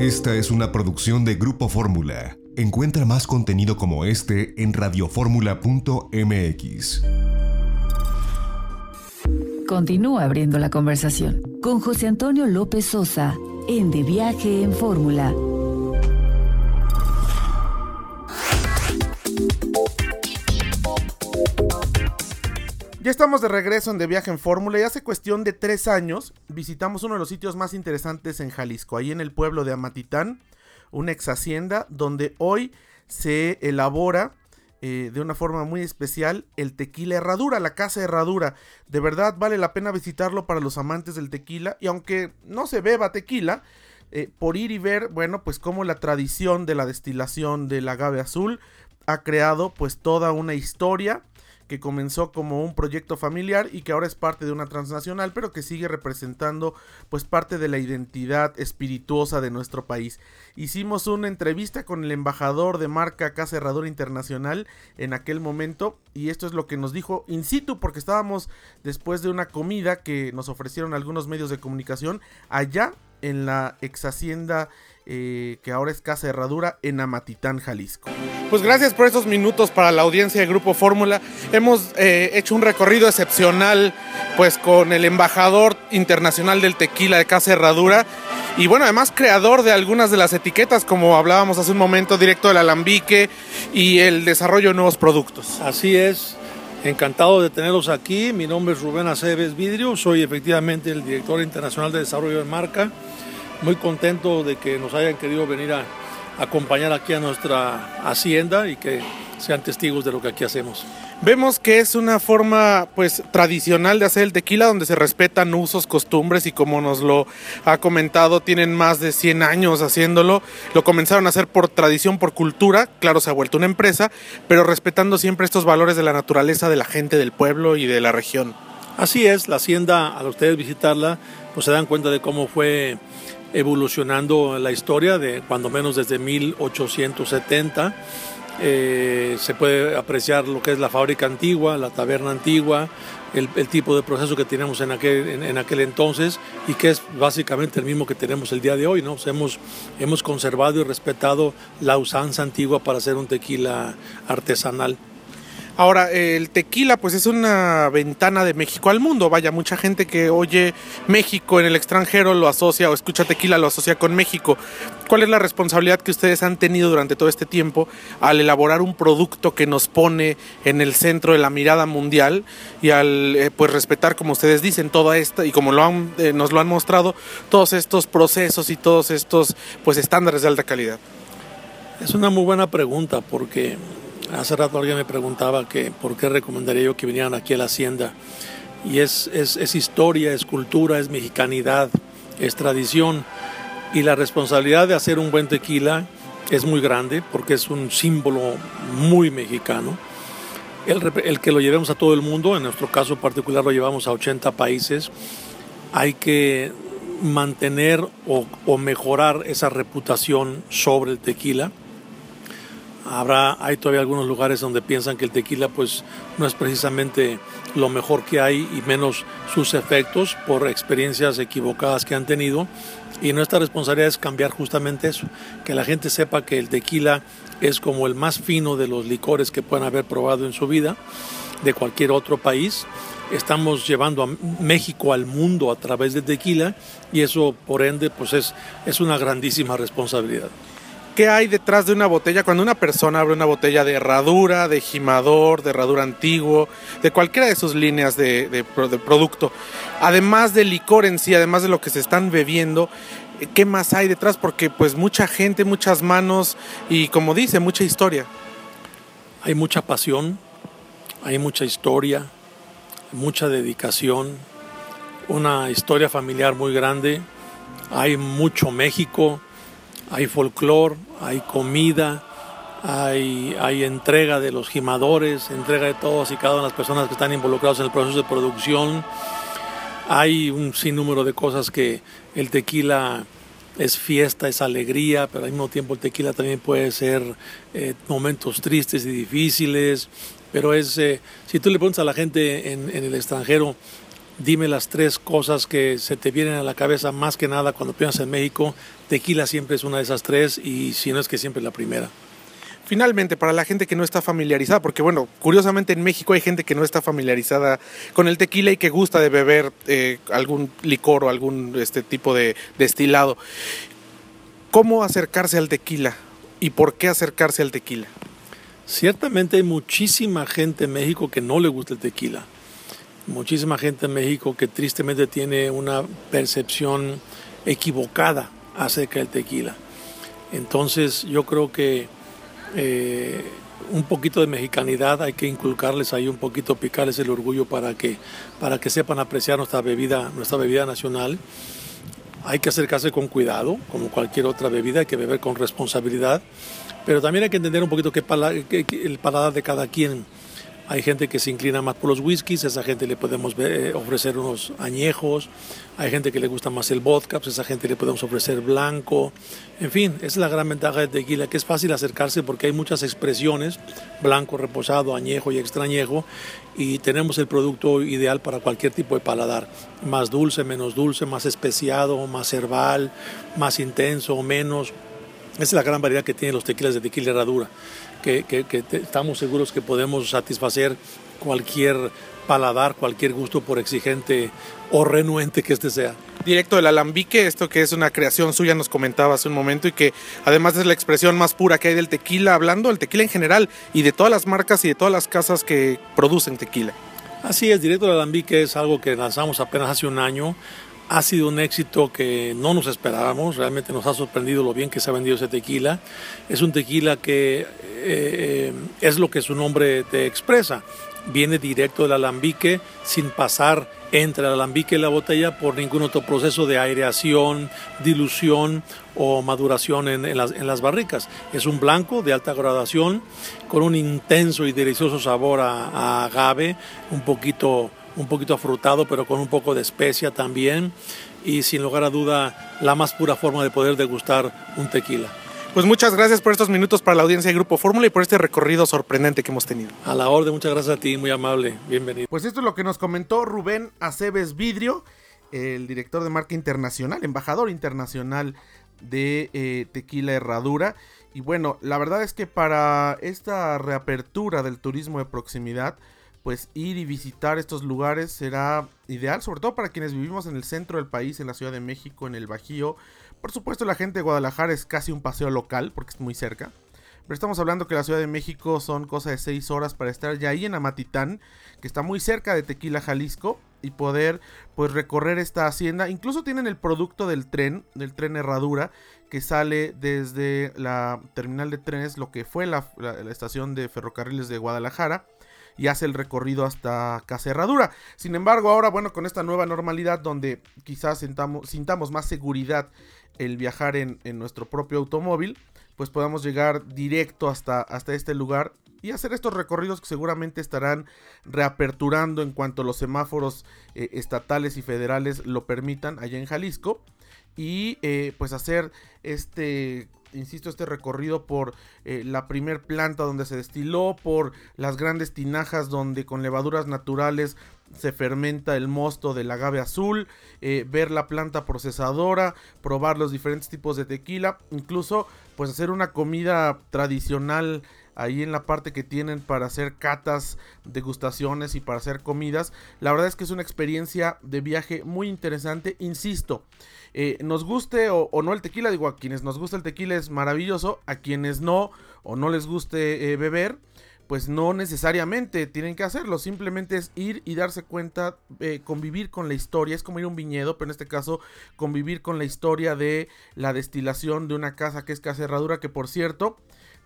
Esta es una producción de Grupo Fórmula. Encuentra más contenido como este en radioformula.mx. Continúa abriendo la conversación con José Antonio López Sosa en De Viaje en Fórmula. Ya estamos de regreso en De Viaje en Fórmula y hace cuestión de tres años visitamos uno de los sitios más interesantes en Jalisco, ahí en el pueblo de Amatitán, una ex hacienda donde hoy se elabora eh, de una forma muy especial el tequila herradura, la casa herradura. De verdad vale la pena visitarlo para los amantes del tequila y aunque no se beba tequila, eh, por ir y ver, bueno, pues cómo la tradición de la destilación del agave azul ha creado pues toda una historia que comenzó como un proyecto familiar y que ahora es parte de una transnacional, pero que sigue representando pues parte de la identidad espirituosa de nuestro país. Hicimos una entrevista con el embajador de marca Casa Herradura Internacional en aquel momento y esto es lo que nos dijo in situ porque estábamos después de una comida que nos ofrecieron algunos medios de comunicación allá en la ex hacienda eh, que ahora es Casa Herradura en Amatitán, Jalisco. Pues gracias por estos minutos para la audiencia de Grupo Fórmula. Hemos eh, hecho un recorrido excepcional pues con el embajador internacional del tequila de Casa Herradura y bueno, además creador de algunas de las etiquetas como hablábamos hace un momento, directo del alambique y el desarrollo de nuevos productos. Así es. Encantado de tenerlos aquí. Mi nombre es Rubén Aceves Vidrio, soy efectivamente el director internacional de desarrollo de marca muy contento de que nos hayan querido venir a acompañar aquí a nuestra hacienda y que sean testigos de lo que aquí hacemos. Vemos que es una forma pues tradicional de hacer el tequila donde se respetan usos, costumbres y como nos lo ha comentado tienen más de 100 años haciéndolo. Lo comenzaron a hacer por tradición, por cultura, claro se ha vuelto una empresa, pero respetando siempre estos valores de la naturaleza de la gente del pueblo y de la región. Así es, la hacienda al ustedes visitarla pues se dan cuenta de cómo fue evolucionando la historia de cuando menos desde 1870. Eh, se puede apreciar lo que es la fábrica antigua, la taberna antigua, el, tipo de proceso que teníamos en aquel, en, aquel entonces y que es básicamente el mismo que tenemos el día de hoy. ¿no? hemos, hemos conservado y respetado la usanza antigua para hacer un tequila artesanal. Ahora, el tequila pues es una ventana de México al mundo. Vaya, mucha gente que oye México en el extranjero lo asocia o escucha tequila lo asocia con México. ¿Cuál es la responsabilidad que ustedes han tenido durante todo este tiempo al elaborar un producto que nos pone en el centro de la mirada mundial y al eh, pues respetar, como ustedes dicen, toda esta y como lo han, eh, nos lo han mostrado, todos estos procesos y todos estos pues estándares de alta calidad? Es una muy buena pregunta porque Hace rato alguien me preguntaba que por qué recomendaría yo que vinieran aquí a la hacienda. Y es, es, historia, es cultura, es mexicanidad, es tradición. Y la responsabilidad de hacer un buen tequila es muy grande porque es un símbolo muy mexicano. El, el, que lo llevemos a todo el mundo, en nuestro caso particular lo llevamos a 80 países, hay que mantener o, o mejorar esa reputación sobre el tequila Habrá, hay todavía algunos lugares donde piensan que el tequila pues no es precisamente lo mejor que hay y menos sus efectos por experiencias equivocadas que han tenido. Y nuestra responsabilidad es cambiar justamente eso, que la gente sepa que el tequila es como el más fino de los licores que puedan haber probado en su vida, de cualquier otro país. Estamos llevando a México al mundo a través del tequila y eso por ende pues es, es una grandísima responsabilidad. ¿Qué hay detrás de una botella cuando una persona abre una botella de herradura, de gimador, de herradura antiguo, de cualquiera de sus líneas de, producto? Además del licor en sí, además de lo que se están bebiendo, ¿qué más hay detrás? Porque pues mucha gente, muchas manos y como dice, mucha historia. Hay mucha pasión, hay mucha historia, mucha dedicación, una historia familiar muy grande, hay mucho México, hay folclore, hay comida, hay, entrega de los gimadores, entrega de todos y cada una de las personas que están involucrados en el proceso de producción. Hay un sinnúmero de cosas que el tequila es fiesta, es alegría, pero al mismo tiempo el tequila también puede ser eh, momentos tristes y difíciles. Pero es, eh, si tú le preguntas a la gente en, en el extranjero, dime las tres cosas que se te vienen a la cabeza más que nada cuando piensas en México. Tequila siempre es una de esas tres y si no es que siempre es la primera. Finalmente, para la gente que no está familiarizada, porque bueno, curiosamente en México hay gente que no está familiarizada con el tequila y que gusta de beber eh, algún licor o algún este tipo de destilado. ¿Cómo acercarse al tequila y por qué acercarse al tequila? Ciertamente hay muchísima gente en México que no le gusta el tequila. Muchísima gente en México que tristemente tiene una percepción equivocada acerca del tequila. Entonces yo creo que eh, un poquito de mexicanidad, hay que inculcarles ahí un poquito, picarles el orgullo para que, para que sepan apreciar nuestra bebida, nuestra bebida nacional. Hay que acercarse con cuidado, como cualquier otra bebida, hay que beber con responsabilidad, pero también hay que entender un poquito qué el paladar de cada quien hay gente que se inclina más por los whiskies, a esa gente le podemos eh, ofrecer unos añejos. Hay gente que le gusta más el vodka, pues a esa gente le podemos ofrecer blanco. En fin, esa es la gran ventaja de tequila, que es fácil acercarse porque hay muchas expresiones, blanco, reposado, añejo y extrañejo, y tenemos el producto ideal para cualquier tipo de paladar. Más dulce, menos dulce, más especiado, más herbal, más intenso menos. Esa es la gran variedad que tienen los tequilas de tequila herradura que, estamos seguros que podemos satisfacer cualquier paladar, cualquier gusto, por exigente o renuente que este sea. Directo del alambique, esto que es una creación suya, nos comentaba hace un momento, y que además es la expresión más pura que hay del tequila, hablando del tequila en general y de todas las marcas y de todas las casas que producen tequila. Así es, Directo del alambique es algo que lanzamos apenas hace un año ha sido un éxito que no nos esperábamos, realmente nos ha sorprendido lo bien que se ha vendido ese tequila. Es un tequila que eh, es lo que su nombre te expresa. Viene directo del alambique sin pasar entre el alambique y la botella por ningún otro proceso de aireación, dilución o maduración en, las, barricas. Es un blanco de alta gradación con un intenso y delicioso sabor a agave, un poquito un poquito afrutado, pero con un poco de especia también. Y sin lugar a duda, la más pura forma de poder degustar un tequila. Pues muchas gracias por estos minutos para la audiencia de Grupo Fórmula y por este recorrido sorprendente que hemos tenido. A la orden, muchas gracias a ti, muy amable, bienvenido. Pues esto es lo que nos comentó Rubén Aceves Vidrio, el director de marca internacional, embajador internacional de eh, Tequila Herradura. Y bueno, la verdad es que para esta reapertura del turismo de proximidad, pues ir y visitar estos lugares será ideal, sobre todo para quienes vivimos en el centro del país, en la Ciudad de México, en el Bajío. Por supuesto, la gente de Guadalajara es casi un paseo local porque es muy cerca. Pero estamos hablando que la Ciudad de México son cosa de 6 horas para estar ya ahí en Amatitán, que está muy cerca de Tequila, Jalisco, y poder pues recorrer esta hacienda. Incluso tienen el producto del tren, del tren Herradura, que sale desde la terminal de trenes, lo que fue la estación de ferrocarriles de Guadalajara y hace el recorrido hasta Casa Herradura. Sin embargo, ahora, bueno, con esta nueva normalidad donde quizás sintamos, más seguridad el viajar en, nuestro propio automóvil, pues podamos llegar directo hasta, hasta este lugar y hacer estos recorridos que seguramente estarán reaperturando en cuanto los semáforos eh, estatales y federales lo permitan allá en Jalisco y eh, pues hacer este insisto, este recorrido por eh, la primer planta donde se destiló, por las grandes tinajas donde con levaduras naturales se fermenta el mosto del agave azul, eh, ver la planta procesadora, probar los diferentes tipos de tequila, incluso pues hacer una comida tradicional ahí en la parte que tienen para hacer catas, degustaciones y para hacer comidas. La verdad es que es una experiencia de viaje muy interesante, insisto. Eh, nos guste o, no el tequila, digo, a quienes nos gusta el tequila es maravilloso, a quienes no o no les guste eh, beber, pues no necesariamente tienen que hacerlo, simplemente es ir y darse cuenta, eh, convivir con la historia, es como ir a un viñedo, pero en este caso convivir con la historia de la destilación de una casa que es Casa Herradura, que por cierto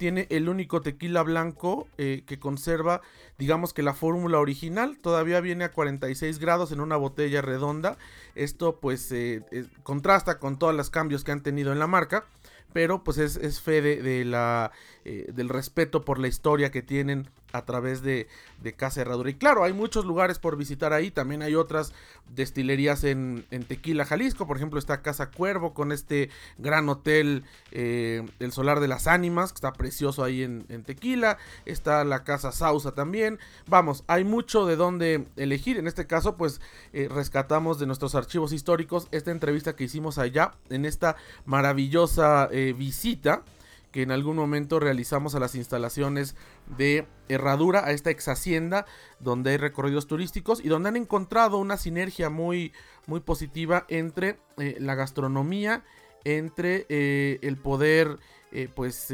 tiene el único tequila blanco eh, que conserva, digamos que la fórmula original, todavía viene a 46 grados en una botella redonda, esto pues eh, contrasta con todos los cambios que han tenido en la marca, pero pues es, fe de, la, del respeto por la historia que tienen a través de, de Casa Herradura. Y claro, hay muchos lugares por visitar ahí, también hay otras destilerías en, Tequila, Jalisco, por ejemplo está Casa Cuervo con este gran hotel, eh, el Solar de las Ánimas, que está precioso ahí en, Tequila, está la Casa Sausa también, vamos, hay mucho de dónde elegir, en este caso pues eh, rescatamos de nuestros archivos históricos esta entrevista que hicimos allá en esta maravillosa eh, visita que en algún momento realizamos a las instalaciones de Herradura, a esta ex hacienda donde hay recorridos turísticos y donde han encontrado una sinergia muy, muy positiva entre eh, la gastronomía, entre eh, el poder eh, pues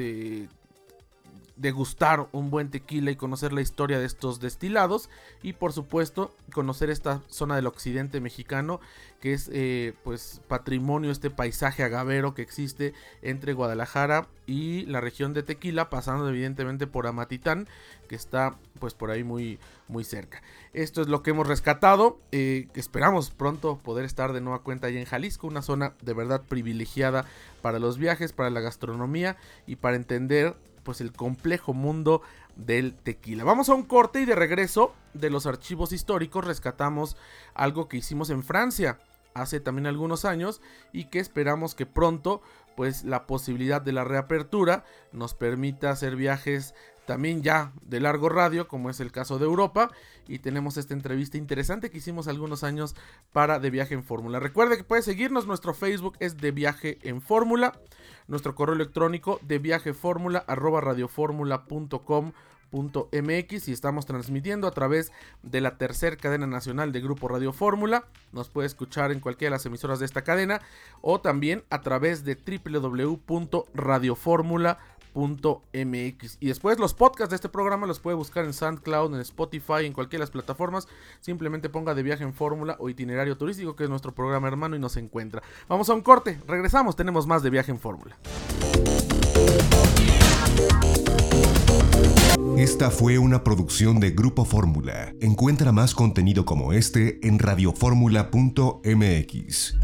degustar un buen tequila y conocer la historia de estos destilados y por supuesto conocer esta zona del occidente mexicano que es eh, pues patrimonio este paisaje agavero que existe entre Guadalajara y la región de Tequila pasando evidentemente por Amatitán que está pues por ahí muy muy cerca. Esto es lo que hemos rescatado eh, esperamos pronto poder estar de nueva cuenta allá en Jalisco una zona de verdad privilegiada para los viajes para la gastronomía y para entender pues el complejo mundo del tequila. Vamos a un corte y de regreso de los archivos históricos rescatamos algo que hicimos en Francia hace también algunos años y que esperamos que pronto pues la posibilidad de la reapertura nos permita hacer viajes también ya de largo radio, como es el caso de Europa, y tenemos esta entrevista interesante que hicimos algunos años para De Viaje en Fórmula. Recuerde que puede seguirnos, nuestro Facebook es De Viaje en Fórmula nuestro correo electrónico de viajeformula arroba mx y estamos transmitiendo a través de la tercera cadena nacional de Grupo Radio Fórmula. Nos puede escuchar en cualquiera de las emisoras de esta cadena o también a través de www.radioformula.com Y después los podcasts de este programa los puede buscar en SoundCloud, en Spotify, en cualquiera de las plataformas. Simplemente ponga de viaje en fórmula o itinerario turístico, que es nuestro programa hermano y nos encuentra. Vamos a un corte, regresamos, tenemos más de viaje en fórmula. Esta fue una producción de Grupo Fórmula. Encuentra más contenido como este en radioformula.mx.